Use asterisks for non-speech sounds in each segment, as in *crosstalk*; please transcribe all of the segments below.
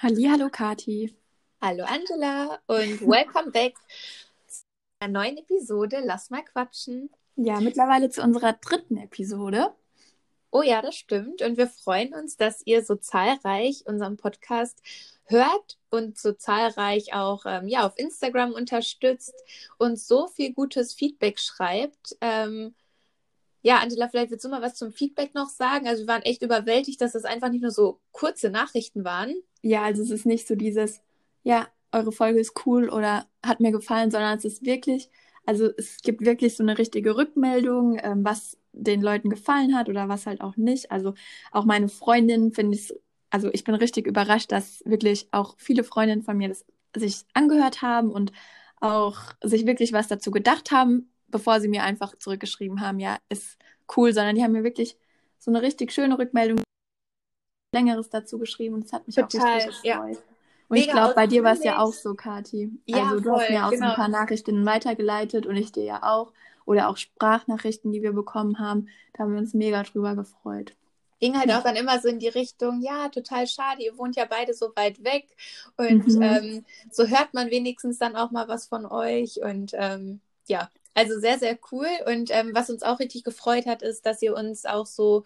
Hallo, Kati. Hallo Angela und welcome back zu einer neuen Episode Lass mal quatschen. Ja, mittlerweile zu unserer dritten Episode. Oh ja, das stimmt. Und wir freuen uns, dass ihr so zahlreich unseren Podcast hört und so zahlreich auch ähm, ja, auf Instagram unterstützt und so viel gutes Feedback schreibt. Ähm, ja, Angela, vielleicht willst du mal was zum Feedback noch sagen. Also wir waren echt überwältigt, dass es einfach nicht nur so kurze Nachrichten waren. Ja, also es ist nicht so dieses, ja, eure Folge ist cool oder hat mir gefallen, sondern es ist wirklich, also es gibt wirklich so eine richtige Rückmeldung, ähm, was den Leuten gefallen hat oder was halt auch nicht. Also auch meine Freundin finde ich, also ich bin richtig überrascht, dass wirklich auch viele Freundinnen von mir das sich angehört haben und auch sich wirklich was dazu gedacht haben, bevor sie mir einfach zurückgeschrieben haben, ja, ist cool, sondern die haben mir wirklich so eine richtig schöne Rückmeldung, längeres dazu geschrieben und es hat mich Total, auch richtig gefreut. Ja. Und Mega ich glaube, bei dir war es ja auch so, Kati. Ja, also du voll, hast mir auch genau. so ein paar Nachrichten weitergeleitet und ich dir ja auch. Oder auch Sprachnachrichten, die wir bekommen haben. Da haben wir uns mega drüber gefreut. Ging halt auch dann immer so in die Richtung, ja, total schade, ihr wohnt ja beide so weit weg. Und mhm. ähm, so hört man wenigstens dann auch mal was von euch. Und ähm, ja, also sehr, sehr cool. Und ähm, was uns auch richtig gefreut hat, ist, dass ihr uns auch so,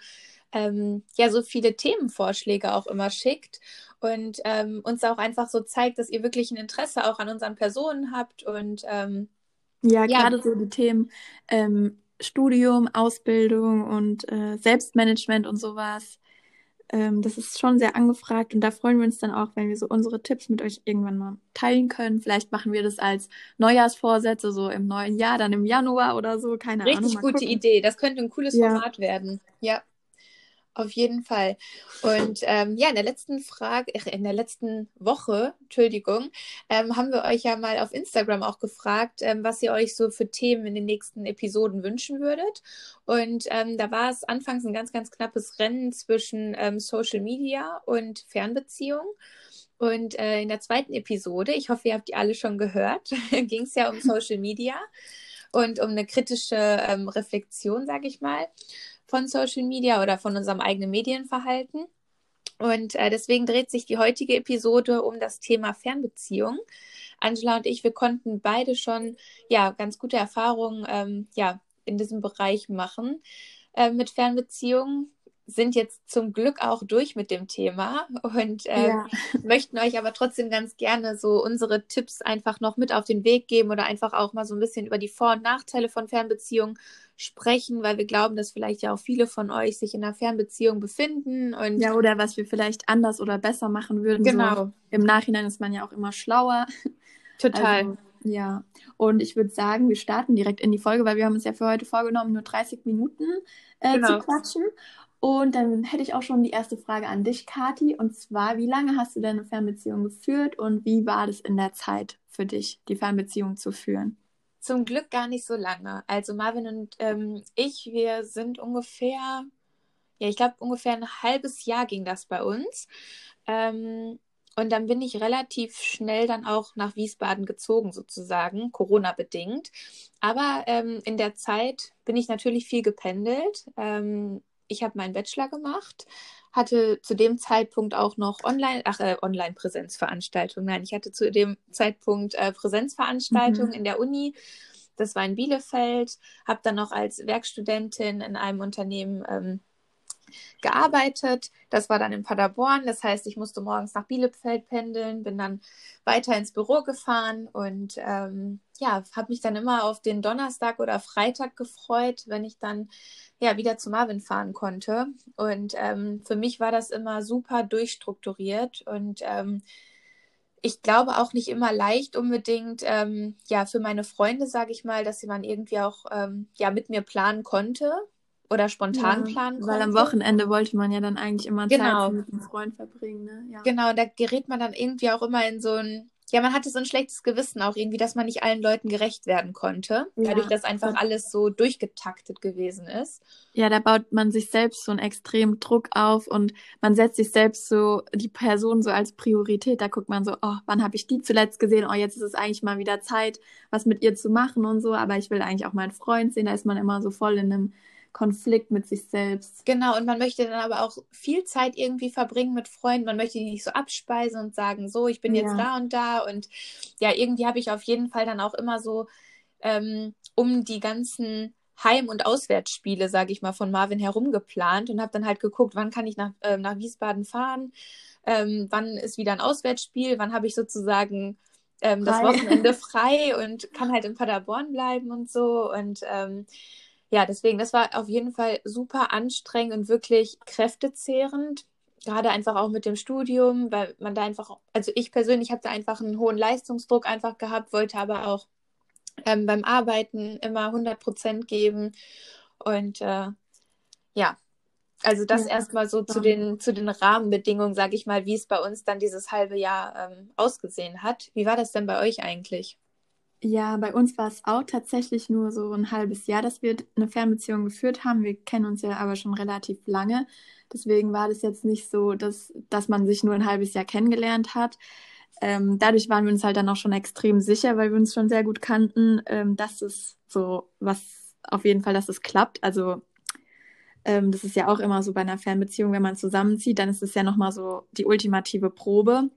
ähm, ja, so viele Themenvorschläge auch immer schickt und ähm, uns auch einfach so zeigt, dass ihr wirklich ein Interesse auch an unseren Personen habt. Und ähm, ja, ja, gerade so die Themen ähm, Studium, Ausbildung und äh, Selbstmanagement und sowas ähm, das ist schon sehr angefragt und da freuen wir uns dann auch, wenn wir so unsere Tipps mit euch irgendwann mal teilen können. Vielleicht machen wir das als Neujahrsvorsätze, so im neuen Jahr, dann im Januar oder so, keine Richtig Ahnung. Richtig gute gucken. Idee. Das könnte ein cooles ja. Format werden. Ja. Auf jeden Fall. Und ähm, ja, in der letzten Frage, in der letzten Woche, Entschuldigung, ähm, haben wir euch ja mal auf Instagram auch gefragt, ähm, was ihr euch so für Themen in den nächsten Episoden wünschen würdet. Und ähm, da war es anfangs ein ganz, ganz knappes Rennen zwischen ähm, Social Media und Fernbeziehung. Und äh, in der zweiten Episode, ich hoffe, ihr habt die alle schon gehört, *laughs* ging es ja um *laughs* Social Media und um eine kritische ähm, Reflexion, sage ich mal von Social Media oder von unserem eigenen Medienverhalten. Und äh, deswegen dreht sich die heutige Episode um das Thema Fernbeziehung. Angela und ich, wir konnten beide schon ja ganz gute Erfahrungen ähm, ja in diesem Bereich machen äh, mit Fernbeziehungen sind jetzt zum Glück auch durch mit dem Thema und ähm, ja. möchten euch aber trotzdem ganz gerne so unsere Tipps einfach noch mit auf den Weg geben oder einfach auch mal so ein bisschen über die Vor- und Nachteile von Fernbeziehungen sprechen, weil wir glauben, dass vielleicht ja auch viele von euch sich in einer Fernbeziehung befinden und ja oder was wir vielleicht anders oder besser machen würden. Genau. So, Im Nachhinein ist man ja auch immer schlauer. Total. Also, ja, und ich würde sagen, wir starten direkt in die Folge, weil wir haben uns ja für heute vorgenommen, nur 30 Minuten äh, genau. zu quatschen. Und dann hätte ich auch schon die erste Frage an dich, Kati. Und zwar, wie lange hast du deine Fernbeziehung geführt und wie war das in der Zeit für dich, die Fernbeziehung zu führen? Zum Glück gar nicht so lange. Also Marvin und ähm, ich, wir sind ungefähr, ja, ich glaube ungefähr ein halbes Jahr ging das bei uns. Ähm, und dann bin ich relativ schnell dann auch nach Wiesbaden gezogen, sozusagen, Corona-bedingt. Aber ähm, in der Zeit bin ich natürlich viel gependelt. Ähm, ich habe meinen Bachelor gemacht, hatte zu dem Zeitpunkt auch noch Online, ach, äh, Online-Präsenzveranstaltungen. Nein, ich hatte zu dem Zeitpunkt äh, Präsenzveranstaltungen mhm. in der Uni. Das war in Bielefeld, habe dann noch als Werkstudentin in einem Unternehmen ähm, gearbeitet. Das war dann in Paderborn. Das heißt, ich musste morgens nach Bielefeld pendeln, bin dann weiter ins Büro gefahren und ähm, ja, habe mich dann immer auf den Donnerstag oder Freitag gefreut, wenn ich dann ja wieder zu Marvin fahren konnte. Und ähm, für mich war das immer super durchstrukturiert und ähm, ich glaube auch nicht immer leicht unbedingt, ähm, ja, für meine Freunde, sage ich mal, dass sie man irgendwie auch ähm, ja mit mir planen konnte, oder spontan ja, planen konnte. Weil am Wochenende wollte man ja dann eigentlich immer genau. Zeit mit einem Freund verbringen. Ne? Ja. Genau, da gerät man dann irgendwie auch immer in so ein, ja, man hatte so ein schlechtes Gewissen auch irgendwie, dass man nicht allen Leuten gerecht werden konnte, ja. dadurch, dass einfach alles so durchgetaktet gewesen ist. Ja, da baut man sich selbst so einen extremen Druck auf und man setzt sich selbst so die Person so als Priorität. Da guckt man so, oh, wann habe ich die zuletzt gesehen? Oh, jetzt ist es eigentlich mal wieder Zeit, was mit ihr zu machen und so. Aber ich will eigentlich auch meinen Freund sehen. Da ist man immer so voll in einem Konflikt mit sich selbst. Genau, und man möchte dann aber auch viel Zeit irgendwie verbringen mit Freunden. Man möchte die nicht so abspeisen und sagen, so, ich bin ja. jetzt da und da. Und ja, irgendwie habe ich auf jeden Fall dann auch immer so ähm, um die ganzen Heim- und Auswärtsspiele, sage ich mal, von Marvin herum geplant und habe dann halt geguckt, wann kann ich nach, äh, nach Wiesbaden fahren, ähm, wann ist wieder ein Auswärtsspiel, wann habe ich sozusagen ähm, das Wochenende *laughs* frei und kann halt in Paderborn bleiben und so. Und ähm, ja, deswegen, das war auf jeden Fall super anstrengend und wirklich kräftezehrend. Gerade einfach auch mit dem Studium, weil man da einfach, also ich persönlich habe da einfach einen hohen Leistungsdruck einfach gehabt, wollte aber auch ähm, beim Arbeiten immer 100 Prozent geben. Und äh, ja, also das ja, erstmal so zu den, zu den Rahmenbedingungen, sage ich mal, wie es bei uns dann dieses halbe Jahr ähm, ausgesehen hat. Wie war das denn bei euch eigentlich? Ja, bei uns war es auch tatsächlich nur so ein halbes Jahr, dass wir eine Fernbeziehung geführt haben. Wir kennen uns ja aber schon relativ lange. Deswegen war das jetzt nicht so, dass, dass man sich nur ein halbes Jahr kennengelernt hat. Ähm, dadurch waren wir uns halt dann auch schon extrem sicher, weil wir uns schon sehr gut kannten, ähm, dass es so was auf jeden Fall, dass es klappt. Also ähm, das ist ja auch immer so bei einer Fernbeziehung, wenn man zusammenzieht, dann ist es ja nochmal so die ultimative Probe.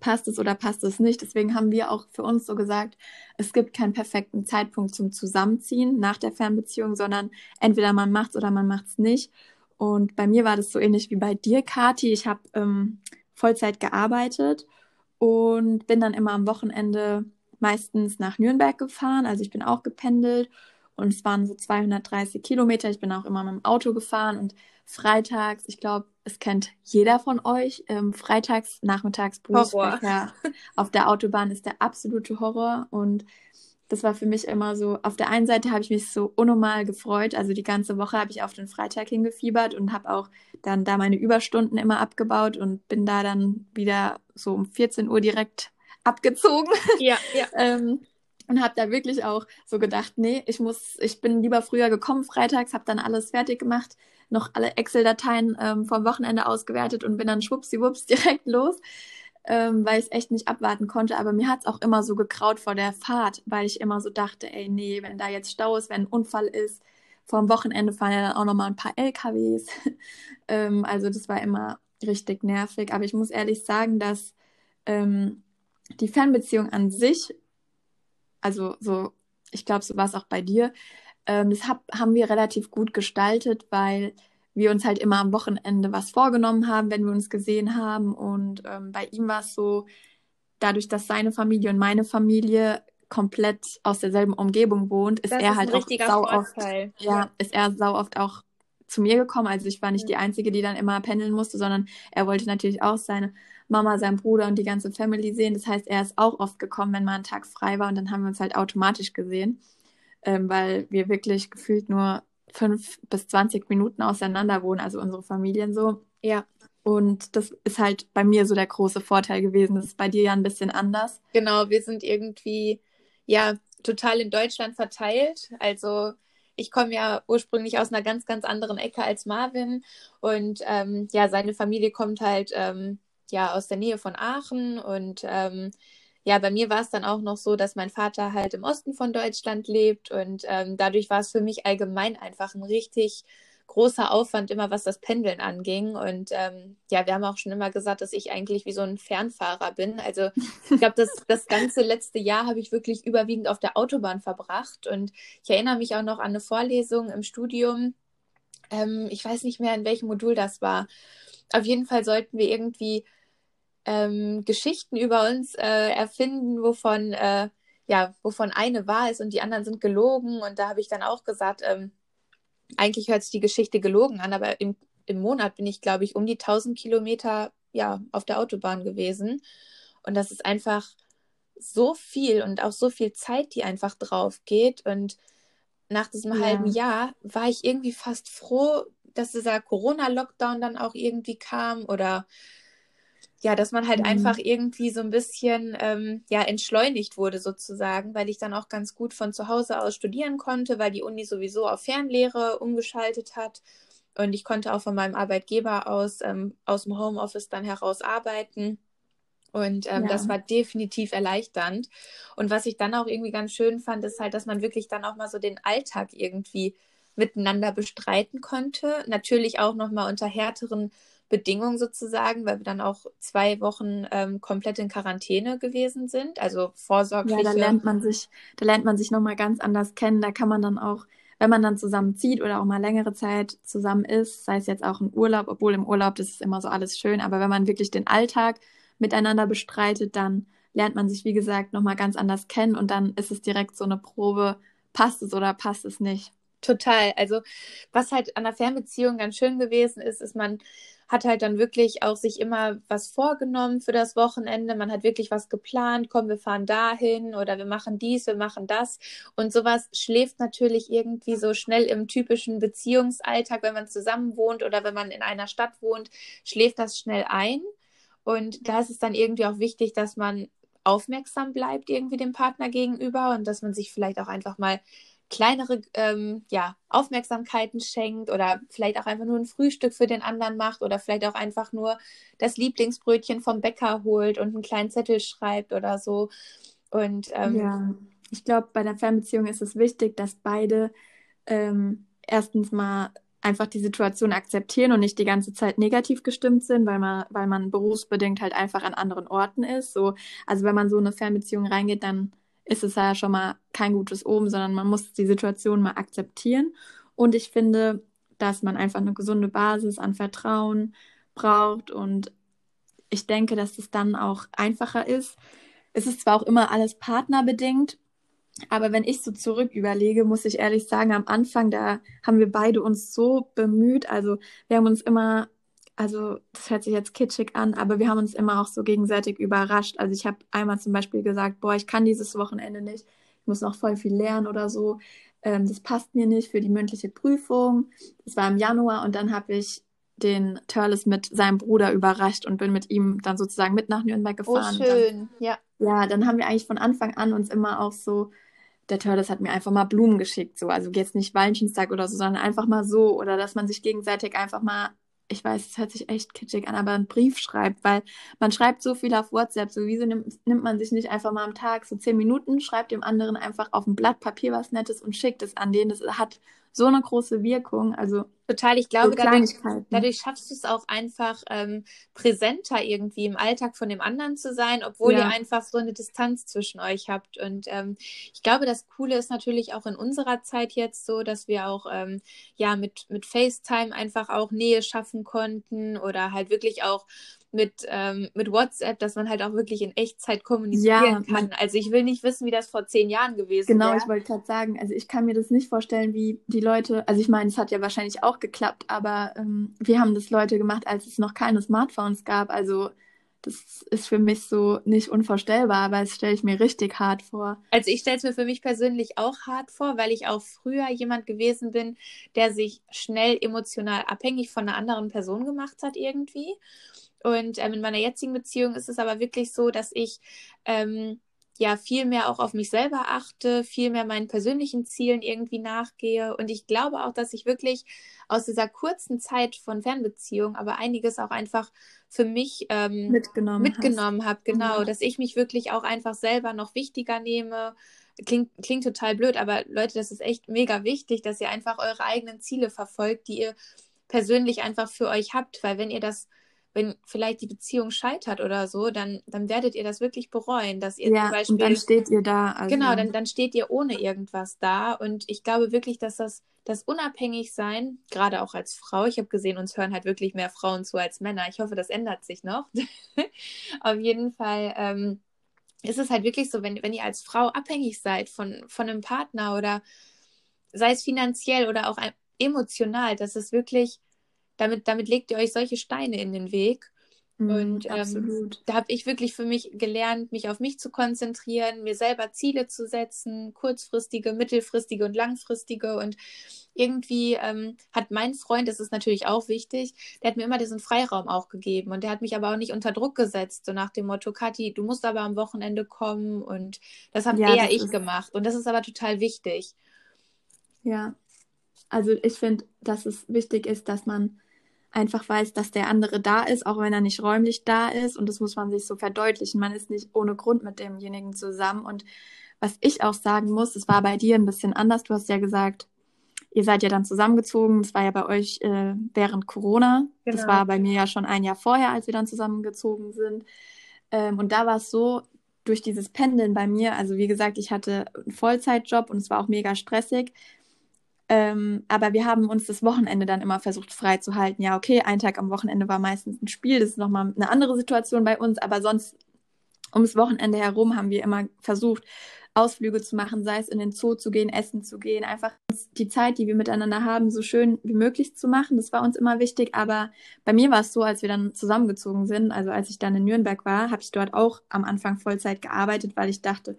Passt es oder passt es nicht? Deswegen haben wir auch für uns so gesagt, es gibt keinen perfekten Zeitpunkt zum Zusammenziehen nach der Fernbeziehung, sondern entweder man macht es oder man macht es nicht. Und bei mir war das so ähnlich wie bei dir, Kati. Ich habe ähm, Vollzeit gearbeitet und bin dann immer am Wochenende meistens nach Nürnberg gefahren. Also ich bin auch gependelt und es waren so 230 Kilometer. Ich bin auch immer mit dem Auto gefahren und freitags, ich glaube, es kennt jeder von euch, ähm, freitags, nachmittags Berufsverkehr *laughs* auf der Autobahn ist der absolute Horror und das war für mich immer so, auf der einen Seite habe ich mich so unnormal gefreut, also die ganze Woche habe ich auf den Freitag hingefiebert und habe auch dann da meine Überstunden immer abgebaut und bin da dann wieder so um 14 Uhr direkt abgezogen. Ja, ja. *laughs* ähm, und habe da wirklich auch so gedacht, nee, ich muss, ich bin lieber früher gekommen freitags, habe dann alles fertig gemacht, noch alle Excel-Dateien ähm, vom Wochenende ausgewertet und bin dann schwuppsiwupps *laughs* direkt los, ähm, weil ich es echt nicht abwarten konnte. Aber mir hat es auch immer so gekraut vor der Fahrt, weil ich immer so dachte, ey, nee, wenn da jetzt Stau ist, wenn ein Unfall ist, vorm Wochenende fahren ja dann auch nochmal ein paar LKWs. *laughs* ähm, also das war immer richtig nervig. Aber ich muss ehrlich sagen, dass ähm, die Fernbeziehung an sich also so, ich glaube, so war es auch bei dir. Ähm, das hab, haben wir relativ gut gestaltet, weil wir uns halt immer am Wochenende was vorgenommen haben, wenn wir uns gesehen haben. Und ähm, bei ihm war es so, dadurch, dass seine Familie und meine Familie komplett aus derselben Umgebung wohnt, ist das er ist halt auch sau oft, ja, ja, ist er sau oft auch zu mir gekommen. Also ich war nicht die Einzige, die dann immer pendeln musste, sondern er wollte natürlich auch seine Mama, sein Bruder und die ganze Family sehen. Das heißt, er ist auch oft gekommen, wenn mal ein Tag frei war und dann haben wir uns halt automatisch gesehen, ähm, weil wir wirklich gefühlt nur fünf bis zwanzig Minuten auseinander wohnen, also unsere Familien so. Ja. Und das ist halt bei mir so der große Vorteil gewesen. Das ist bei dir ja ein bisschen anders. Genau, wir sind irgendwie ja total in Deutschland verteilt. Also ich komme ja ursprünglich aus einer ganz, ganz anderen Ecke als Marvin. Und ähm, ja, seine Familie kommt halt ähm, ja aus der Nähe von Aachen und ähm, ja, bei mir war es dann auch noch so, dass mein Vater halt im Osten von Deutschland lebt und ähm, dadurch war es für mich allgemein einfach ein richtig großer Aufwand immer, was das Pendeln anging. Und ähm, ja, wir haben auch schon immer gesagt, dass ich eigentlich wie so ein Fernfahrer bin. Also ich glaube, das, das ganze letzte Jahr habe ich wirklich überwiegend auf der Autobahn verbracht. Und ich erinnere mich auch noch an eine Vorlesung im Studium. Ähm, ich weiß nicht mehr, in welchem Modul das war. Auf jeden Fall sollten wir irgendwie ähm, Geschichten über uns äh, erfinden, wovon, äh, ja, wovon eine wahr ist und die anderen sind gelogen. Und da habe ich dann auch gesagt, ähm, eigentlich hört sich die Geschichte gelogen an, aber im, im Monat bin ich, glaube ich, um die 1000 Kilometer ja, auf der Autobahn gewesen. Und das ist einfach so viel und auch so viel Zeit, die einfach drauf geht. Und nach diesem ja. halben Jahr war ich irgendwie fast froh, dass dieser Corona-Lockdown dann auch irgendwie kam oder ja, dass man halt mhm. einfach irgendwie so ein bisschen ähm, ja entschleunigt wurde sozusagen, weil ich dann auch ganz gut von zu Hause aus studieren konnte, weil die Uni sowieso auf Fernlehre umgeschaltet hat und ich konnte auch von meinem Arbeitgeber aus ähm, aus dem Homeoffice dann heraus arbeiten. Und ähm, ja. das war definitiv erleichternd. Und was ich dann auch irgendwie ganz schön fand, ist halt, dass man wirklich dann auch mal so den Alltag irgendwie miteinander bestreiten konnte. Natürlich auch nochmal unter härteren Bedingungen sozusagen, weil wir dann auch zwei Wochen ähm, komplett in Quarantäne gewesen sind. Also vorsorgliche. Ja, da lernt man sich, da lernt man sich nochmal ganz anders kennen. Da kann man dann auch, wenn man dann zusammen zieht oder auch mal längere Zeit zusammen ist, sei es jetzt auch im Urlaub, obwohl im Urlaub das ist immer so alles schön, aber wenn man wirklich den Alltag miteinander bestreitet, dann lernt man sich, wie gesagt, nochmal ganz anders kennen und dann ist es direkt so eine Probe, passt es oder passt es nicht. Total. Also was halt an der Fernbeziehung ganz schön gewesen ist, ist man hat halt dann wirklich auch sich immer was vorgenommen für das Wochenende. Man hat wirklich was geplant, komm, wir fahren dahin oder wir machen dies, wir machen das. Und sowas schläft natürlich irgendwie so schnell im typischen Beziehungsalltag, wenn man zusammen wohnt oder wenn man in einer Stadt wohnt, schläft das schnell ein. Und da ist es dann irgendwie auch wichtig, dass man aufmerksam bleibt irgendwie dem Partner gegenüber und dass man sich vielleicht auch einfach mal kleinere ähm, ja, Aufmerksamkeiten schenkt oder vielleicht auch einfach nur ein Frühstück für den anderen macht oder vielleicht auch einfach nur das Lieblingsbrötchen vom Bäcker holt und einen kleinen Zettel schreibt oder so. Und ähm, ja, ich glaube, bei der Fernbeziehung ist es wichtig, dass beide ähm, erstens mal einfach die Situation akzeptieren und nicht die ganze Zeit negativ gestimmt sind, weil man, weil man berufsbedingt halt einfach an anderen Orten ist. So, also wenn man so eine Fernbeziehung reingeht, dann ist es ja schon mal kein gutes Oben, sondern man muss die Situation mal akzeptieren. Und ich finde, dass man einfach eine gesunde Basis an Vertrauen braucht. Und ich denke, dass es dann auch einfacher ist. Es ist zwar auch immer alles partnerbedingt, aber wenn ich so zurück überlege, muss ich ehrlich sagen, am Anfang, da haben wir beide uns so bemüht. Also wir haben uns immer also das hört sich jetzt kitschig an, aber wir haben uns immer auch so gegenseitig überrascht. Also ich habe einmal zum Beispiel gesagt, boah, ich kann dieses Wochenende nicht, ich muss noch voll viel lernen oder so. Ähm, das passt mir nicht für die mündliche Prüfung. Das war im Januar und dann habe ich den Turles mit seinem Bruder überrascht und bin mit ihm dann sozusagen mit nach Nürnberg oh, gefahren. Oh, schön, dann, ja. Ja, dann haben wir eigentlich von Anfang an uns immer auch so, der Turles hat mir einfach mal Blumen geschickt, so. Also jetzt nicht Valentinstag oder so, sondern einfach mal so. Oder dass man sich gegenseitig einfach mal ich weiß, es hört sich echt kitschig an, aber einen Brief schreibt, weil man schreibt so viel auf WhatsApp, so wieso nimmt, nimmt man sich nicht einfach mal am Tag so zehn Minuten, schreibt dem anderen einfach auf ein Blatt Papier was Nettes und schickt es an den. Das hat so eine große Wirkung. Also total. Ich glaube, so dadurch, dadurch, schaffst du es auch einfach ähm, präsenter irgendwie im Alltag von dem anderen zu sein, obwohl ja. ihr einfach so eine Distanz zwischen euch habt. Und ähm, ich glaube, das Coole ist natürlich auch in unserer Zeit jetzt so, dass wir auch ähm, ja mit mit FaceTime einfach auch Nähe schaffen konnten oder halt wirklich auch mit, ähm, mit WhatsApp, dass man halt auch wirklich in Echtzeit kommunizieren ja, kann. Also ich will nicht wissen, wie das vor zehn Jahren gewesen genau, wäre. Genau, ich wollte gerade sagen, also ich kann mir das nicht vorstellen, wie die Leute, also ich meine, es hat ja wahrscheinlich auch geklappt, aber ähm, wir haben das Leute gemacht, als es noch keine Smartphones gab. Also das ist für mich so nicht unvorstellbar, aber das stelle ich mir richtig hart vor. Also ich stelle es mir für mich persönlich auch hart vor, weil ich auch früher jemand gewesen bin, der sich schnell emotional abhängig von einer anderen Person gemacht hat irgendwie. Und ähm, in meiner jetzigen Beziehung ist es aber wirklich so, dass ich ähm, ja viel mehr auch auf mich selber achte, viel mehr meinen persönlichen Zielen irgendwie nachgehe. Und ich glaube auch, dass ich wirklich aus dieser kurzen Zeit von Fernbeziehung aber einiges auch einfach für mich ähm, mitgenommen, mitgenommen habe. Genau, mhm. dass ich mich wirklich auch einfach selber noch wichtiger nehme. Klingt, klingt total blöd, aber Leute, das ist echt mega wichtig, dass ihr einfach eure eigenen Ziele verfolgt, die ihr persönlich einfach für euch habt, weil wenn ihr das wenn vielleicht die Beziehung scheitert oder so, dann, dann werdet ihr das wirklich bereuen, dass ihr ja, zum Beispiel. Und dann steht ihr da. Also. Genau, dann, dann steht ihr ohne irgendwas da. Und ich glaube wirklich, dass das, das Unabhängigsein, gerade auch als Frau, ich habe gesehen, uns hören halt wirklich mehr Frauen zu als Männer. Ich hoffe, das ändert sich noch. *laughs* Auf jeden Fall. Ähm, ist es halt wirklich so, wenn, wenn ihr als Frau abhängig seid von, von einem Partner oder sei es finanziell oder auch emotional, dass es wirklich damit, damit legt ihr euch solche Steine in den Weg. Mhm, und ähm, da habe ich wirklich für mich gelernt, mich auf mich zu konzentrieren, mir selber Ziele zu setzen, kurzfristige, mittelfristige und langfristige. Und irgendwie ähm, hat mein Freund, das ist natürlich auch wichtig, der hat mir immer diesen Freiraum auch gegeben. Und der hat mich aber auch nicht unter Druck gesetzt, so nach dem Motto, Kathi, du musst aber am Wochenende kommen. Und das habe ja, eher ich gemacht. Und das ist aber total wichtig. Ja, also ich finde, dass es wichtig ist, dass man einfach weiß, dass der andere da ist, auch wenn er nicht räumlich da ist. Und das muss man sich so verdeutlichen. Man ist nicht ohne Grund mit demjenigen zusammen. Und was ich auch sagen muss, es war bei dir ein bisschen anders. Du hast ja gesagt, ihr seid ja dann zusammengezogen. Das war ja bei euch äh, während Corona. Genau. Das war bei mir ja schon ein Jahr vorher, als wir dann zusammengezogen sind. Ähm, und da war es so, durch dieses Pendeln bei mir, also wie gesagt, ich hatte einen Vollzeitjob und es war auch mega stressig. Ähm, aber wir haben uns das Wochenende dann immer versucht frei zu halten. Ja, okay, ein Tag am Wochenende war meistens ein Spiel, das ist nochmal eine andere Situation bei uns, aber sonst ums Wochenende herum haben wir immer versucht, Ausflüge zu machen, sei es in den Zoo zu gehen, essen zu gehen, einfach die Zeit, die wir miteinander haben, so schön wie möglich zu machen. Das war uns immer wichtig. Aber bei mir war es so, als wir dann zusammengezogen sind, also als ich dann in Nürnberg war, habe ich dort auch am Anfang Vollzeit gearbeitet, weil ich dachte,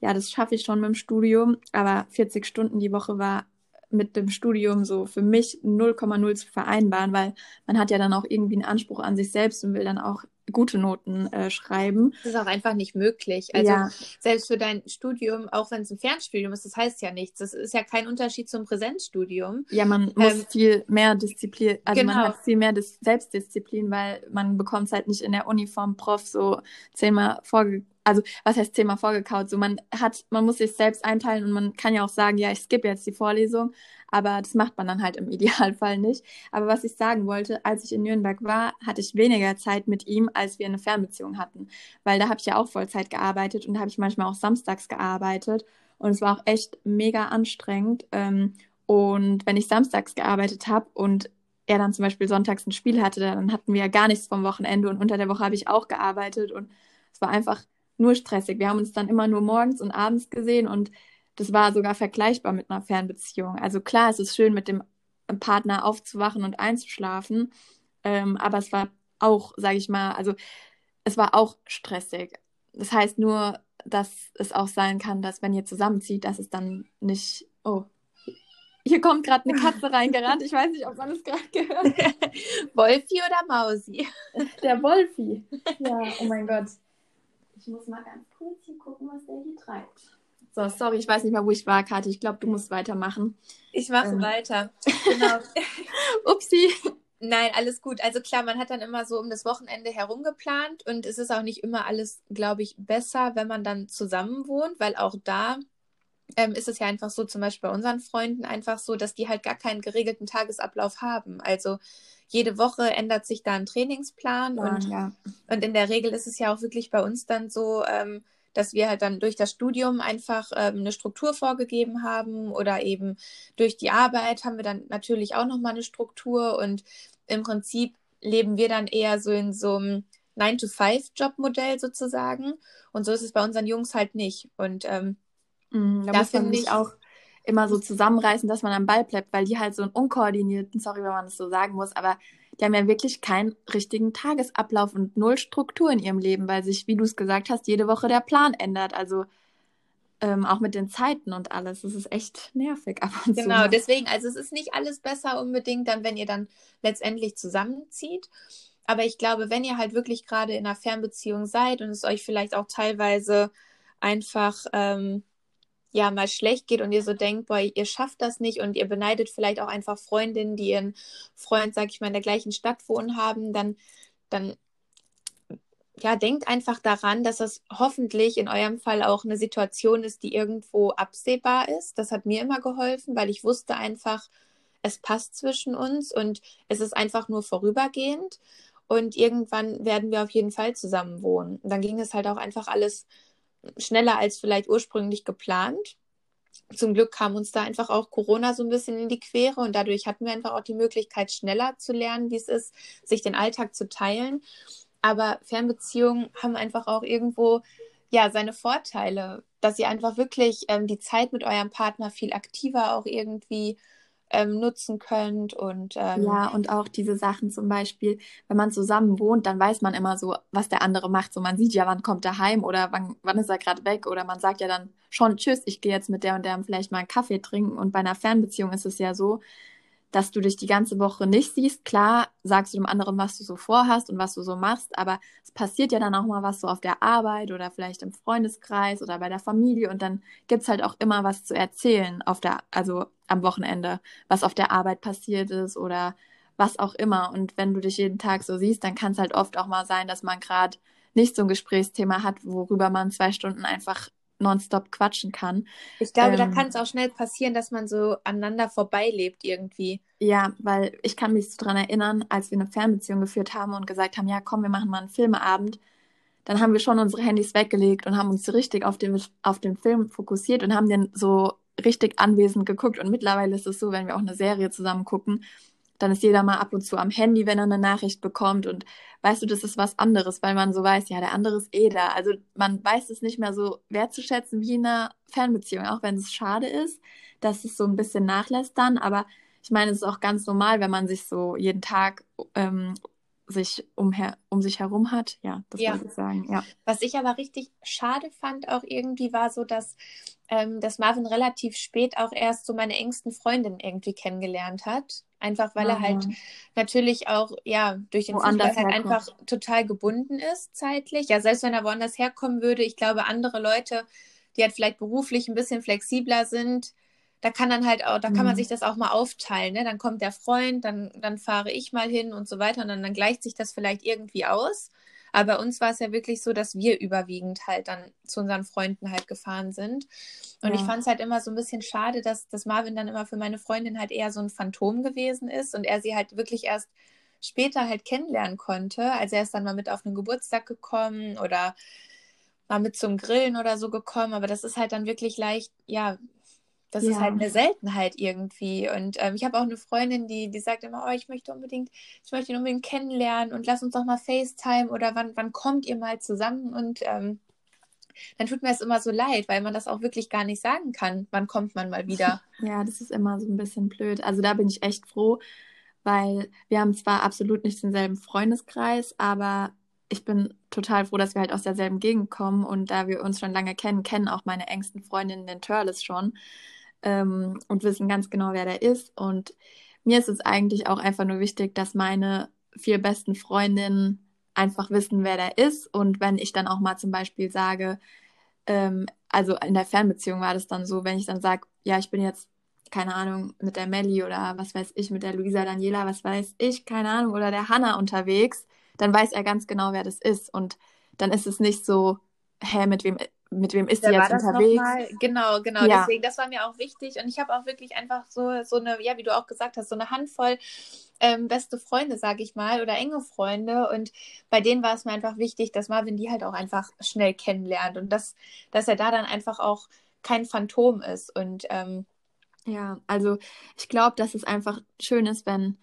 ja, das schaffe ich schon mit dem Studium. Aber 40 Stunden die Woche war mit dem Studium so für mich 0,0 zu vereinbaren, weil man hat ja dann auch irgendwie einen Anspruch an sich selbst und will dann auch gute Noten äh, schreiben. Das ist auch einfach nicht möglich. Also ja. selbst für dein Studium, auch wenn es ein Fernstudium ist, das heißt ja nichts. Das ist ja kein Unterschied zum Präsenzstudium. Ja, man muss ähm, viel mehr Disziplin, also genau. man hat viel mehr Dis Selbstdisziplin, weil man bekommt es halt nicht in der Uniform Prof so zehnmal vorge also was heißt zehnmal vorgekaut? So man hat, man muss sich selbst einteilen und man kann ja auch sagen, ja, ich skippe jetzt die Vorlesung, aber das macht man dann halt im *laughs* Idealfall nicht. Aber was ich sagen wollte, als ich in Nürnberg war, hatte ich weniger Zeit mit ihm, als wir eine Fernbeziehung hatten. Weil da habe ich ja auch Vollzeit gearbeitet und da habe ich manchmal auch samstags gearbeitet. Und es war auch echt mega anstrengend. Ähm, und wenn ich samstags gearbeitet habe und er dann zum Beispiel sonntags ein Spiel hatte, dann hatten wir ja gar nichts vom Wochenende und unter der Woche habe ich auch gearbeitet und es war einfach nur stressig. Wir haben uns dann immer nur morgens und abends gesehen und das war sogar vergleichbar mit einer Fernbeziehung. Also klar, es ist schön, mit dem Partner aufzuwachen und einzuschlafen, ähm, aber es war auch, sage ich mal, also es war auch stressig. Das heißt nur, dass es auch sein kann, dass wenn ihr zusammenzieht, dass es dann nicht, oh, hier kommt gerade eine Katze reingerannt. Ich weiß nicht, ob man es gerade gehört. *laughs* Wolfi oder Mausi? Der Wolfi. Ja, oh mein Gott. Ich muss mal ganz kurz hier gucken, was der hier treibt. So, sorry, ich weiß nicht mehr, wo ich war, Kathi. Ich glaube, du musst weitermachen. Ich mache ähm. weiter. *laughs* Genau. Upsi. Nein, alles gut. Also klar, man hat dann immer so um das Wochenende herum geplant und es ist auch nicht immer alles, glaube ich, besser, wenn man dann zusammen wohnt, weil auch da ähm, ist es ja einfach so, zum Beispiel bei unseren Freunden einfach so, dass die halt gar keinen geregelten Tagesablauf haben. Also jede Woche ändert sich da ein Trainingsplan ja, und, ja. und in der Regel ist es ja auch wirklich bei uns dann so, ähm, dass wir halt dann durch das Studium einfach ähm, eine Struktur vorgegeben haben oder eben durch die Arbeit haben wir dann natürlich auch nochmal eine Struktur und im Prinzip leben wir dann eher so in so einem 9-to-5-Jobmodell sozusagen und so ist es bei unseren Jungs halt nicht und ähm, mm, da, da muss man sich auch immer so zusammenreißen, dass man am Ball bleibt, weil die halt so einen unkoordinierten, sorry, wenn man das so sagen muss, aber die haben ja wirklich keinen richtigen Tagesablauf und null Struktur in ihrem Leben, weil sich, wie du es gesagt hast, jede Woche der Plan ändert. Also ähm, auch mit den Zeiten und alles. Das ist echt nervig ab und Genau, zu. deswegen, also es ist nicht alles besser unbedingt dann, wenn ihr dann letztendlich zusammenzieht. Aber ich glaube, wenn ihr halt wirklich gerade in einer Fernbeziehung seid und es euch vielleicht auch teilweise einfach ähm, ja mal schlecht geht und ihr so denkt, boah, ihr schafft das nicht und ihr beneidet vielleicht auch einfach Freundinnen, die ihren Freund, sag ich mal, in der gleichen Stadt wohnen haben, dann, dann ja, denkt einfach daran, dass das hoffentlich in eurem Fall auch eine Situation ist, die irgendwo absehbar ist. Das hat mir immer geholfen, weil ich wusste einfach, es passt zwischen uns und es ist einfach nur vorübergehend. Und irgendwann werden wir auf jeden Fall zusammen wohnen. Und dann ging es halt auch einfach alles schneller als vielleicht ursprünglich geplant. Zum Glück kam uns da einfach auch Corona so ein bisschen in die Quere und dadurch hatten wir einfach auch die Möglichkeit, schneller zu lernen, wie es ist, sich den Alltag zu teilen. Aber Fernbeziehungen haben einfach auch irgendwo ja seine Vorteile, dass ihr einfach wirklich ähm, die Zeit mit eurem Partner viel aktiver auch irgendwie ähm, nutzen könnt und ähm, ja und auch diese Sachen zum Beispiel, wenn man zusammen wohnt, dann weiß man immer so, was der andere macht. So man sieht ja, wann kommt er heim oder wann, wann ist er gerade weg oder man sagt ja dann schon Tschüss, ich gehe jetzt mit der und der vielleicht mal einen Kaffee trinken und bei einer Fernbeziehung ist es ja so, dass du dich die ganze Woche nicht siehst. Klar sagst du dem anderen, was du so vorhast und was du so machst, aber es passiert ja dann auch mal was so auf der Arbeit oder vielleicht im Freundeskreis oder bei der Familie und dann gibt's halt auch immer was zu erzählen auf der, also am Wochenende, was auf der Arbeit passiert ist oder was auch immer. Und wenn du dich jeden Tag so siehst, dann kann es halt oft auch mal sein, dass man gerade nicht so ein Gesprächsthema hat, worüber man zwei Stunden einfach nonstop quatschen kann. Ich glaube, ähm, da kann es auch schnell passieren, dass man so aneinander vorbeilebt irgendwie. Ja, weil ich kann mich so dran erinnern, als wir eine Fernbeziehung geführt haben und gesagt haben, ja, komm, wir machen mal einen Filmeabend, dann haben wir schon unsere Handys weggelegt und haben uns richtig auf den, auf den Film fokussiert und haben den so richtig anwesend geguckt. Und mittlerweile ist es so, wenn wir auch eine Serie zusammen gucken, dann ist jeder mal ab und zu am Handy, wenn er eine Nachricht bekommt. Und weißt du, das ist was anderes, weil man so weiß, ja, der andere ist eh da. Also man weiß es nicht mehr so wertzuschätzen wie in einer Fernbeziehung, auch wenn es schade ist, dass es so ein bisschen nachlässt dann. Aber ich meine, es ist auch ganz normal, wenn man sich so jeden Tag ähm, sich umher, um sich herum hat. Ja, das ja. muss ich sagen. Ja. Was ich aber richtig schade fand auch irgendwie war so, dass, ähm, dass Marvin relativ spät auch erst so meine engsten Freundinnen irgendwie kennengelernt hat. Einfach weil er halt natürlich auch, ja, durch den Fußball halt einfach total gebunden ist zeitlich. Ja, selbst wenn er woanders herkommen würde, ich glaube, andere Leute, die halt vielleicht beruflich ein bisschen flexibler sind, da kann dann halt auch, da kann man mhm. sich das auch mal aufteilen. Ne? Dann kommt der Freund, dann, dann fahre ich mal hin und so weiter und dann, dann gleicht sich das vielleicht irgendwie aus. Aber bei uns war es ja wirklich so, dass wir überwiegend halt dann zu unseren Freunden halt gefahren sind. Und ja. ich fand es halt immer so ein bisschen schade, dass, dass Marvin dann immer für meine Freundin halt eher so ein Phantom gewesen ist und er sie halt wirklich erst später halt kennenlernen konnte. Also er ist dann mal mit auf einen Geburtstag gekommen oder mal mit zum Grillen oder so gekommen. Aber das ist halt dann wirklich leicht, ja, das ja. ist halt eine Seltenheit irgendwie. Und ähm, ich habe auch eine Freundin, die, die sagt immer, oh, ich möchte unbedingt, ich möchte ihn unbedingt kennenlernen und lass uns doch mal FaceTime oder wann, wann kommt ihr mal zusammen? Und ähm, dann tut mir das immer so leid, weil man das auch wirklich gar nicht sagen kann, wann kommt man mal wieder. *laughs* Ja, das ist immer so ein bisschen blöd. Also da bin ich echt froh, weil wir haben zwar absolut nicht denselben Freundeskreis, aber ich bin total froh, dass wir halt aus derselben Gegend kommen und da wir uns schon lange kennen, kennen auch meine engsten Freundinnen den Turles schon ähm, und wissen ganz genau, wer der ist. Und mir ist es eigentlich auch einfach nur wichtig, dass meine vier besten Freundinnen einfach wissen, wer der ist. Und wenn ich dann auch mal zum Beispiel sage, ähm, also in der Fernbeziehung war das dann so, wenn ich dann sage, ja, ich bin jetzt, keine Ahnung, mit der Melli oder was weiß ich, mit der Luisa Daniela, was weiß ich, keine Ahnung, oder der Hanna unterwegs, dann weiß er ganz genau, wer das ist. Und dann ist es nicht so, hä, mit wem mit wem ist sie jetzt unterwegs? Genau, genau. Ja. Deswegen, das war mir auch wichtig. Und ich habe auch wirklich einfach so, so eine, ja, wie du auch gesagt hast, so eine Handvoll ähm, beste Freunde, sage ich mal, oder enge Freunde. Und bei denen war es mir einfach wichtig, dass Marvin die halt auch einfach schnell kennenlernt und dass, dass er da dann einfach auch kein Phantom ist. Und ähm, ja, also ich glaube, dass es einfach schön ist, wenn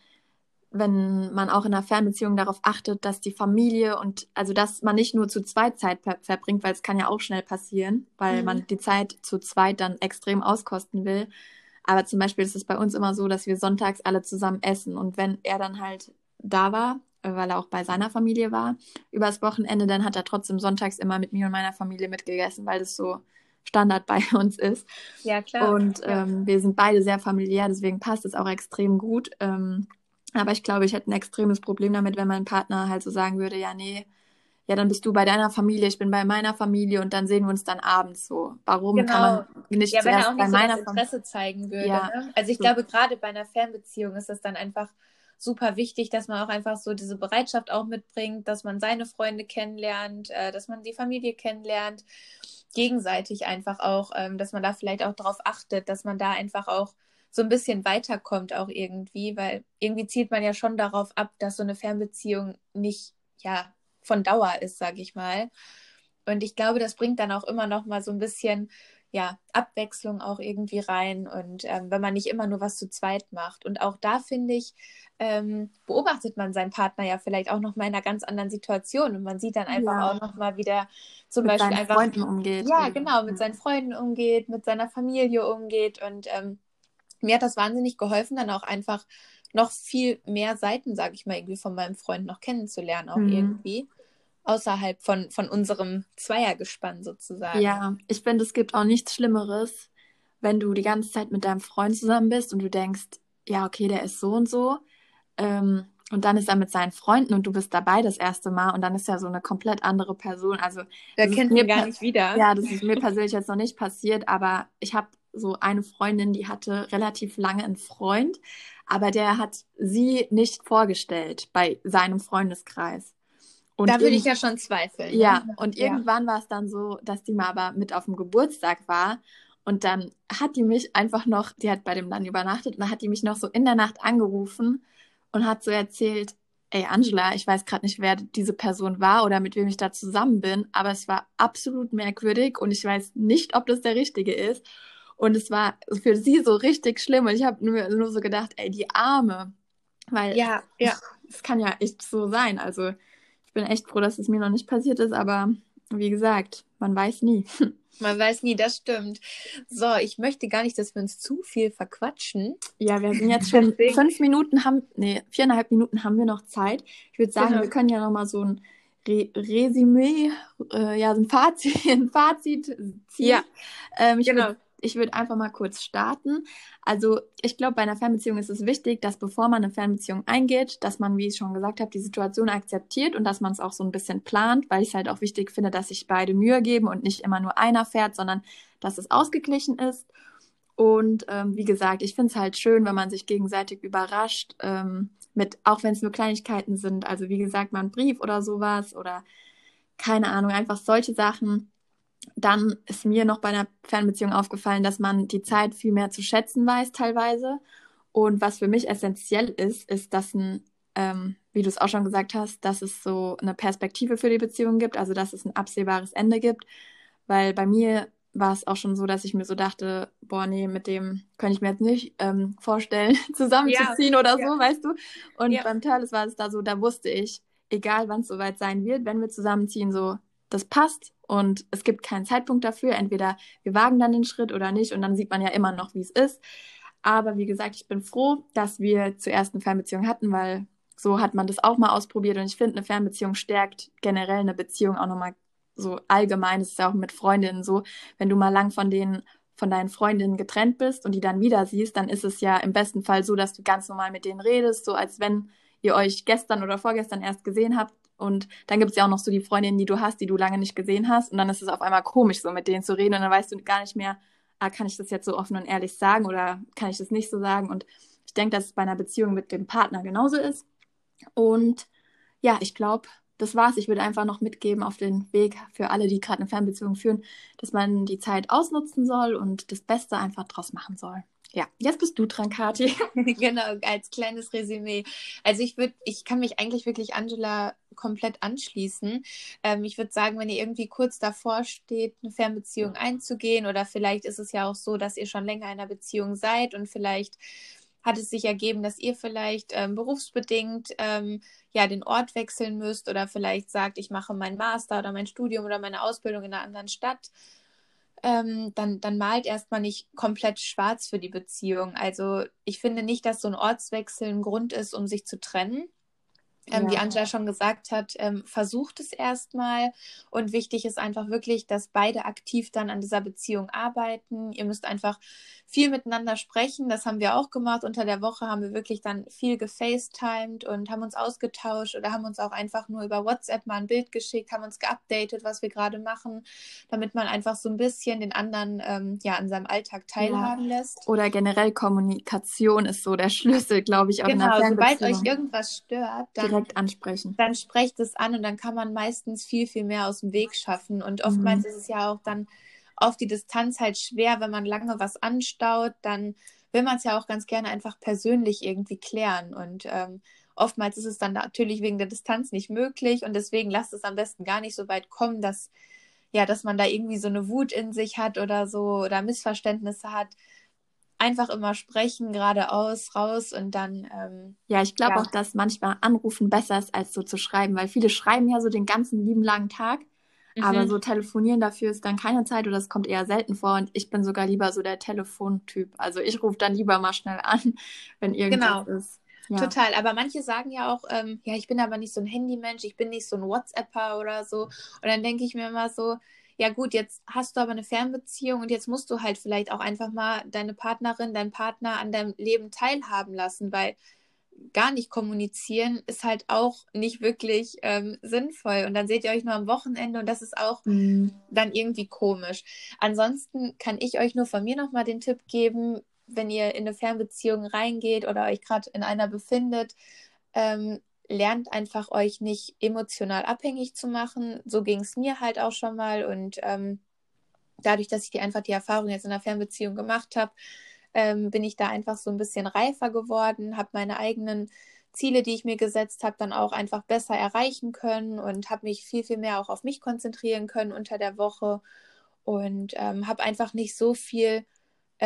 wenn man auch in einer Fernbeziehung darauf achtet, dass die Familie und also dass man nicht nur zu zweit Zeit ver verbringt, weil es kann ja auch schnell passieren, weil mhm. man die Zeit zu zweit dann extrem auskosten will. Aber zum Beispiel ist es bei uns immer so, dass wir sonntags alle zusammen essen und wenn er dann halt da war, weil er auch bei seiner Familie war, übers Wochenende, dann hat er trotzdem sonntags immer mit mir und meiner Familie mitgegessen, weil das so Standard *laughs* bei uns ist. Ja, klar. Und ja. Ähm, wir sind beide sehr familiär, deswegen passt es auch extrem gut. Ähm, aber ich glaube, ich hätte ein extremes Problem damit, wenn mein Partner halt so sagen würde, ja, nee, ja, dann bist du bei deiner Familie, ich bin bei meiner Familie und dann sehen wir uns dann abends so. Warum genau. kann man nicht ja, wenn er auch nicht bei so meiner Interesse zeigen würde. Ja. Ne? Also ich so. glaube, gerade bei einer Fernbeziehung ist es dann einfach super wichtig, dass man auch einfach so diese Bereitschaft auch mitbringt, dass man seine Freunde kennenlernt, äh, dass man die Familie kennenlernt, gegenseitig einfach auch, ähm, dass man da vielleicht auch darauf achtet, dass man da einfach auch so ein bisschen weiterkommt auch irgendwie, weil irgendwie zielt man ja schon darauf ab, dass so eine Fernbeziehung nicht, ja, von Dauer ist, sage ich mal. Und ich glaube, das bringt dann auch immer noch mal so ein bisschen, ja, Abwechslung auch irgendwie rein und ähm, wenn man nicht immer nur was zu zweit macht. Und auch da finde ich, ähm, beobachtet man seinen Partner ja vielleicht auch noch mal in einer ganz anderen Situation und man sieht dann einfach ja. auch noch mal, wie der zum mit Beispiel einfach Freunden umgeht. Ja, genau, mit seinen Freunden umgeht, mit seiner Familie umgeht und ähm, mir hat das wahnsinnig geholfen, dann auch einfach noch viel mehr Seiten, sage ich mal, irgendwie von meinem Freund noch kennenzulernen, auch mhm. irgendwie. Außerhalb von, von unserem Zweiergespann sozusagen. Ja, ich finde, es gibt auch nichts Schlimmeres, wenn du die ganze Zeit mit deinem Freund zusammen bist und du denkst, ja, okay, der ist so und so. Ähm, und dann ist er mit seinen Freunden und du bist dabei das erste Mal und dann ist er so eine komplett andere Person. Also der kennt mir gar nicht wieder. Ja, das ist mir persönlich jetzt noch nicht passiert, aber ich habe so eine Freundin, die hatte relativ lange einen Freund, aber der hat sie nicht vorgestellt bei seinem Freundeskreis. Und da würde ich ja schon zweifeln. Ja, ne? und ja. irgendwann war es dann so, dass die mal aber mit auf dem Geburtstag war. Und dann hat die mich einfach noch, die hat bei dem dann übernachtet, und dann hat die mich noch so in der Nacht angerufen und hat so erzählt, ey Angela, ich weiß gerade nicht, wer diese Person war oder mit wem ich da zusammen bin, aber es war absolut merkwürdig und ich weiß nicht, ob das der Richtige ist. Und es war für sie so richtig schlimm und ich habe nur, nur so gedacht, ey, die Arme. Weil ja, ja. es kann ja echt so sein. Also bin echt froh, dass es mir noch nicht passiert ist, aber wie gesagt, man weiß nie. *laughs* Man weiß nie, das stimmt. So, ich möchte gar nicht, dass wir uns zu viel verquatschen. Ja, wir sind jetzt schon fünf Minuten, haben, nee, viereinhalb Minuten haben wir noch Zeit. Ich würde sagen, genau. wir können ja noch mal so ein Re Resümee, äh, ja, so ein Fazit, ein *laughs* Fazit ziehen. Ja, ähm, ich genau. Würd, ich würde einfach mal kurz starten. Also ich glaube, bei einer Fernbeziehung ist es wichtig, dass bevor man eine Fernbeziehung eingeht, dass man, wie ich schon gesagt habe, die Situation akzeptiert und dass man es auch so ein bisschen plant, weil ich es halt auch wichtig finde, dass sich beide Mühe geben und nicht immer nur einer fährt, sondern dass es ausgeglichen ist. Und ähm, wie gesagt, ich finde es halt schön, wenn man sich gegenseitig überrascht, ähm, mit, auch wenn es nur Kleinigkeiten sind. Also wie gesagt, mal ein Brief oder sowas oder keine Ahnung, einfach solche Sachen dann ist mir noch bei einer Fernbeziehung aufgefallen, dass man die Zeit viel mehr zu schätzen weiß teilweise. Und was für mich essentiell ist, ist, dass ein, ähm, wie du es auch schon gesagt hast, dass es so eine Perspektive für die Beziehung gibt, also dass es ein absehbares Ende gibt. Weil bei mir war es auch schon so, dass ich mir so dachte, boah, nee, mit dem könnte ich mir jetzt nicht ähm, vorstellen, *laughs* zusammenzuziehen ja, oder ja. so, weißt du. Und ja. beim Thales war es da so, da wusste ich, egal wann es soweit sein wird, wenn wir zusammenziehen, so, das passt und es gibt keinen Zeitpunkt dafür. Entweder wir wagen dann den Schritt oder nicht und dann sieht man ja immer noch, wie es ist. Aber wie gesagt, ich bin froh, dass wir zuerst eine Fernbeziehung hatten, weil so hat man das auch mal ausprobiert und ich finde, eine Fernbeziehung stärkt generell eine Beziehung auch nochmal so allgemein. Es ist ja auch mit Freundinnen so, wenn du mal lang von denen von deinen Freundinnen getrennt bist und die dann wieder siehst, dann ist es ja im besten Fall so, dass du ganz normal mit denen redest, so als wenn ihr euch gestern oder vorgestern erst gesehen habt und dann gibt es ja auch noch so die Freundinnen, die du hast, die du lange nicht gesehen hast. Und dann ist es auf einmal komisch, so mit denen zu reden. Und dann weißt du gar nicht mehr, ah, kann ich das jetzt so offen und ehrlich sagen oder kann ich das nicht so sagen? Und ich denke, dass es bei einer Beziehung mit dem Partner genauso ist. Und ja, ich glaube, das war's. Ich würde einfach noch mitgeben auf den Weg für alle, die gerade eine Fernbeziehung führen, dass man die Zeit ausnutzen soll und das Beste einfach draus machen soll. Ja, jetzt bist du dran, Kathi. *laughs* *laughs* genau, als kleines Resümee. Also ich würde, ich kann mich eigentlich wirklich Angela komplett anschließen. Ähm, ich würde sagen, wenn ihr irgendwie kurz davor steht, eine Fernbeziehung einzugehen oder vielleicht ist es ja auch so, dass ihr schon länger in einer Beziehung seid und vielleicht hat es sich ergeben, dass ihr vielleicht ähm, berufsbedingt ähm, ja den Ort wechseln müsst oder vielleicht sagt, ich mache meinen Master oder mein Studium oder meine Ausbildung in einer anderen Stadt ähm, dann, dann malt erstmal nicht komplett schwarz für die Beziehung. Also ich finde nicht, dass so ein Ortswechsel ein Grund ist, um sich zu trennen ähm, ja. wie Angela schon gesagt hat, ähm, versucht es erstmal. Und wichtig ist einfach wirklich, dass beide aktiv dann an dieser Beziehung arbeiten. Ihr müsst einfach viel miteinander sprechen. Das haben wir auch gemacht. Unter der Woche haben wir wirklich dann viel gefacetimed und haben uns ausgetauscht oder haben uns auch einfach nur über WhatsApp mal ein Bild geschickt, haben uns geupdatet, was wir gerade machen, damit man einfach so ein bisschen den anderen ähm, ja an seinem Alltag teilhaben ja. lässt. Oder generell Kommunikation ist so der Schlüssel, glaube ich, auch genau, sobald euch irgendwas stört, dann direkt ansprechen. Dann sprecht es an und dann kann man meistens viel, viel mehr aus dem Weg schaffen. Und oftmals mhm. ist es ja auch dann auf die Distanz halt schwer, wenn man lange was anstaut, dann will man es ja auch ganz gerne einfach persönlich irgendwie klären. Und ähm, oftmals ist es dann natürlich wegen der Distanz nicht möglich und deswegen lasst es am besten gar nicht so weit kommen, dass ja, dass man da irgendwie so eine Wut in sich hat oder so oder Missverständnisse hat einfach immer sprechen, geradeaus, raus und dann. Ähm, ja, ich glaube ja. auch, dass manchmal Anrufen besser ist, als so zu schreiben, weil viele schreiben ja so den ganzen lieben langen Tag. Mhm. Aber so telefonieren dafür ist dann keine Zeit oder das kommt eher selten vor. Und ich bin sogar lieber so der Telefontyp. Also ich rufe dann lieber mal schnell an, *laughs* wenn irgendwas genau. ist. Ja. Total, aber manche sagen ja auch, ähm, ja, ich bin aber nicht so ein Handymensch, ich bin nicht so ein WhatsApper oder so. Und dann denke ich mir immer so, ja gut, jetzt hast du aber eine Fernbeziehung und jetzt musst du halt vielleicht auch einfach mal deine Partnerin, deinen Partner an deinem Leben teilhaben lassen, weil gar nicht kommunizieren ist halt auch nicht wirklich ähm, sinnvoll. Und dann seht ihr euch nur am Wochenende und das ist auch mhm. dann irgendwie komisch. Ansonsten kann ich euch nur von mir nochmal den Tipp geben, wenn ihr in eine Fernbeziehung reingeht oder euch gerade in einer befindet, ähm, lernt einfach euch nicht emotional abhängig zu machen. So ging es mir halt auch schon mal. Und ähm, dadurch, dass ich die einfach die Erfahrung jetzt in der Fernbeziehung gemacht habe, ähm, bin ich da einfach so ein bisschen reifer geworden, habe meine eigenen Ziele, die ich mir gesetzt habe, dann auch einfach besser erreichen können und habe mich viel, viel mehr auch auf mich konzentrieren können unter der Woche und ähm, habe einfach nicht so viel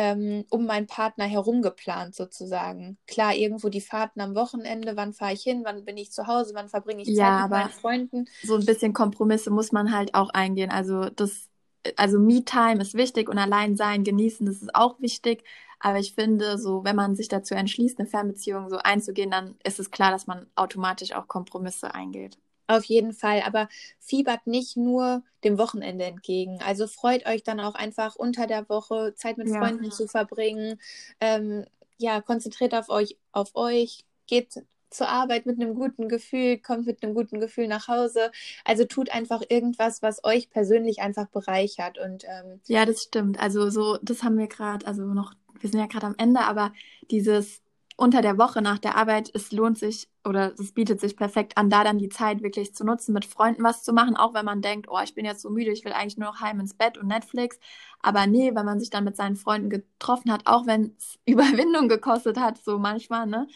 ähm, um meinen Partner herum geplant sozusagen. Klar, irgendwo die Fahrten am Wochenende, wann fahre ich hin, wann bin ich zu Hause, wann verbringe ich Zeit Ja, mit meinen Freunden. so ein bisschen Kompromisse muss man halt auch eingehen. Also das, also Me-Time ist wichtig und allein sein, genießen, das ist auch wichtig. Aber ich finde, so, wenn man sich dazu entschließt, eine Fernbeziehung so einzugehen, dann ist es klar, dass man automatisch auch Kompromisse eingeht. Auf jeden Fall, aber fiebert nicht nur dem Wochenende entgegen. Also freut euch dann auch einfach unter der Woche Zeit mit Ja. Freunden zu verbringen. Ähm, ja, konzentriert auf euch, auf euch, geht zur Arbeit mit einem guten Gefühl, kommt mit einem guten Gefühl nach Hause. Also tut einfach irgendwas, was euch persönlich einfach bereichert. Und ähm, Ja, das stimmt. Also so, das haben wir gerade, also noch, wir sind ja gerade am Ende, aber dieses unter der Woche nach der Arbeit, es lohnt sich oder es bietet sich perfekt an, da dann die Zeit wirklich zu nutzen, mit Freunden was zu machen, auch wenn man denkt, oh, ich bin jetzt so müde, ich will eigentlich nur noch heim ins Bett und Netflix. Aber nee, wenn man sich dann mit seinen Freunden getroffen hat, auch wenn es *laughs* Überwindung gekostet hat, so manchmal, ne,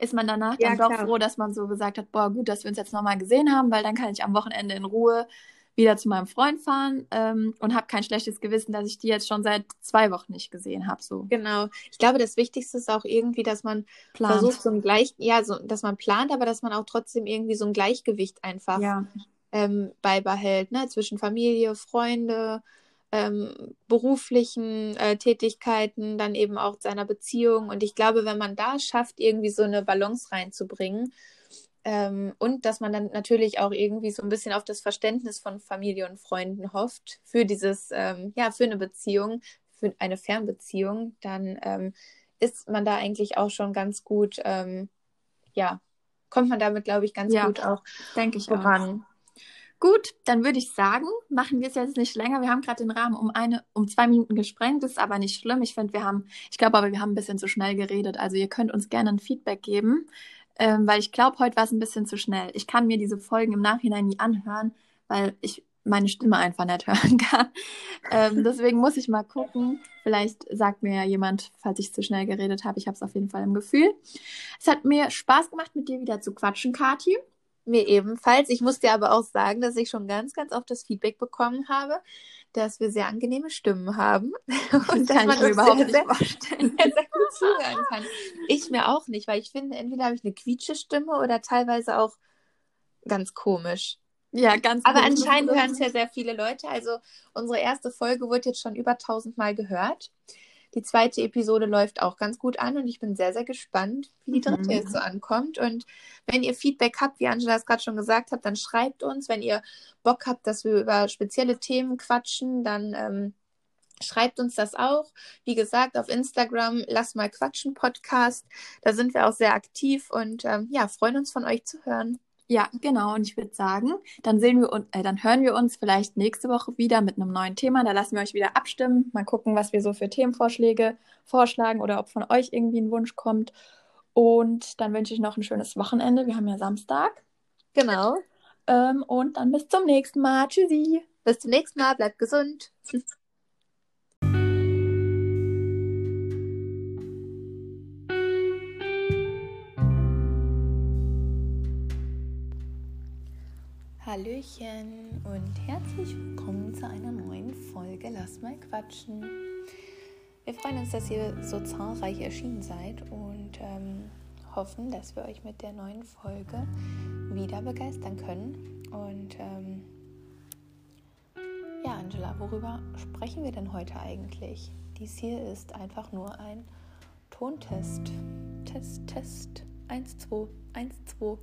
ist man danach Ja, dann doch klar. froh, dass man so gesagt hat, boah, gut, dass wir uns jetzt nochmal gesehen haben, weil dann kann ich am Wochenende in Ruhe wieder zu meinem Freund fahren ähm, und habe kein schlechtes Gewissen, dass ich die jetzt schon seit zwei Wochen nicht gesehen habe. So genau, ich glaube, das Wichtigste ist auch irgendwie, dass man plant. versucht, so ein Gleich, ja, so, dass man plant, aber dass man auch trotzdem irgendwie so ein Gleichgewicht einfach Ja, ähm, beibehält, ne? Zwischen Familie, Freunde, ähm, beruflichen äh, Tätigkeiten, dann eben auch seiner Beziehung. Und ich glaube, wenn man da schafft, irgendwie so eine Balance reinzubringen, ähm, und dass man dann natürlich auch irgendwie so ein bisschen auf das Verständnis von Familie und Freunden hofft für dieses, ähm, ja, für eine Beziehung, für eine Fernbeziehung, dann ähm, ist man da eigentlich auch schon ganz gut, ähm, ja, kommt man damit, glaube ich, ganz ja, gut auch denke ich auch. voran. Gut, dann würde ich sagen, machen wir es jetzt nicht länger. Wir haben gerade den Rahmen um eine, um zwei Minuten gesprengt, das ist aber nicht schlimm. Ich finde, wir haben, ich glaube aber, wir haben ein bisschen zu schnell geredet. Also ihr könnt uns gerne ein Feedback geben, ähm, weil ich glaube, heute war es ein bisschen zu schnell. Ich kann mir diese Folgen im Nachhinein nie anhören, weil ich meine Stimme einfach nicht *laughs* hören kann. Ähm, deswegen muss ich mal gucken. Vielleicht sagt mir ja jemand, falls ich zu schnell geredet habe. Ich habe es auf jeden Fall im Gefühl. Es hat mir Spaß gemacht, mit dir wieder zu quatschen, Kathi. Mir ebenfalls. Ich muss dir aber auch sagen, dass ich schon ganz, ganz oft das Feedback bekommen habe, dass wir sehr angenehme Stimmen haben Das *laughs* und dass man uns überhaupt sehr, *laughs* vorstellen. sehr, sehr gut zuhören kann. Ich mir auch nicht, weil ich finde, entweder habe ich eine quietsche Stimme oder teilweise auch ganz komisch. Ja, ganz Aber komisch. anscheinend hören es ja sehr viele Leute. Also unsere erste Folge wurde jetzt schon über 1000 Mal gehört. Die zweite Episode läuft auch ganz gut an und ich bin sehr, sehr gespannt, wie die dritte Mhm. jetzt so ankommt. Und wenn ihr Feedback habt, wie Angela es gerade schon gesagt hat, dann schreibt uns. Wenn ihr Bock habt, dass wir über spezielle Themen quatschen, dann ähm, schreibt uns das auch. Wie gesagt, auf Instagram, lass mal quatschen Podcast. Da sind wir auch sehr aktiv und ähm, ja, freuen uns von euch zu hören. Ja, genau. Und ich würde sagen, dann sehen wir uns, äh, dann hören wir uns vielleicht nächste Woche wieder mit einem neuen Thema. Da lassen wir euch wieder abstimmen. Mal gucken, was wir so für Themenvorschläge vorschlagen oder ob von euch irgendwie ein Wunsch kommt. Und dann wünsche ich noch ein schönes Wochenende. Wir haben ja Samstag. Genau. Ähm, und dann bis zum nächsten Mal. Tschüssi. Bis zum nächsten Mal. Bleibt gesund. Hallöchen und herzlich willkommen zu einer neuen Folge Lass mal quatschen. Wir freuen uns, dass ihr so zahlreich erschienen seid und ähm, hoffen, dass wir euch mit der neuen Folge wieder begeistern können. Und ähm, ja, Angela, worüber sprechen wir denn heute eigentlich? Dies hier ist einfach nur ein Tontest. Test, Test. 1, 2, 1, 2.